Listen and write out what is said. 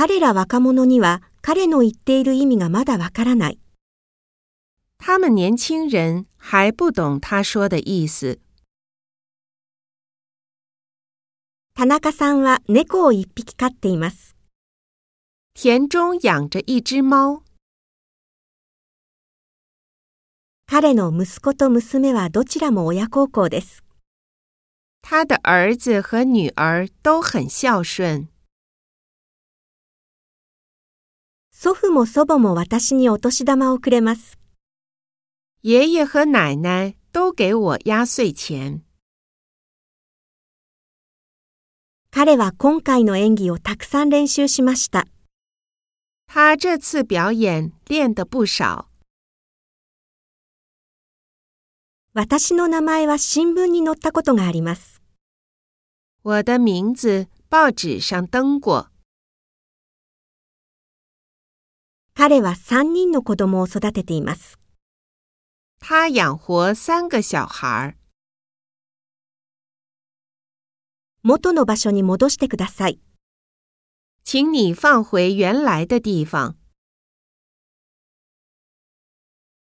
彼ら若者には彼の言っている意味がまだわからない。他们年轻人还不懂他说的意思。田中さんは猫を一匹飼っています。田中养着一只猫，彼の息子と娘はどちらも親孝行です。他的儿子和女儿都很孝顺。祖父も祖母も私にお年玉をくれます。爷爷和奶奶都给我压岁钱。彼は今回の演技をたくさん練習しました。他这次表演练得不少。私の名前は新聞に載ったことがあります。我的名字报纸上登过。彼は3人の子供を育てています。他养活三个小孩。元の場所に戻してください。请你放回原来的地方。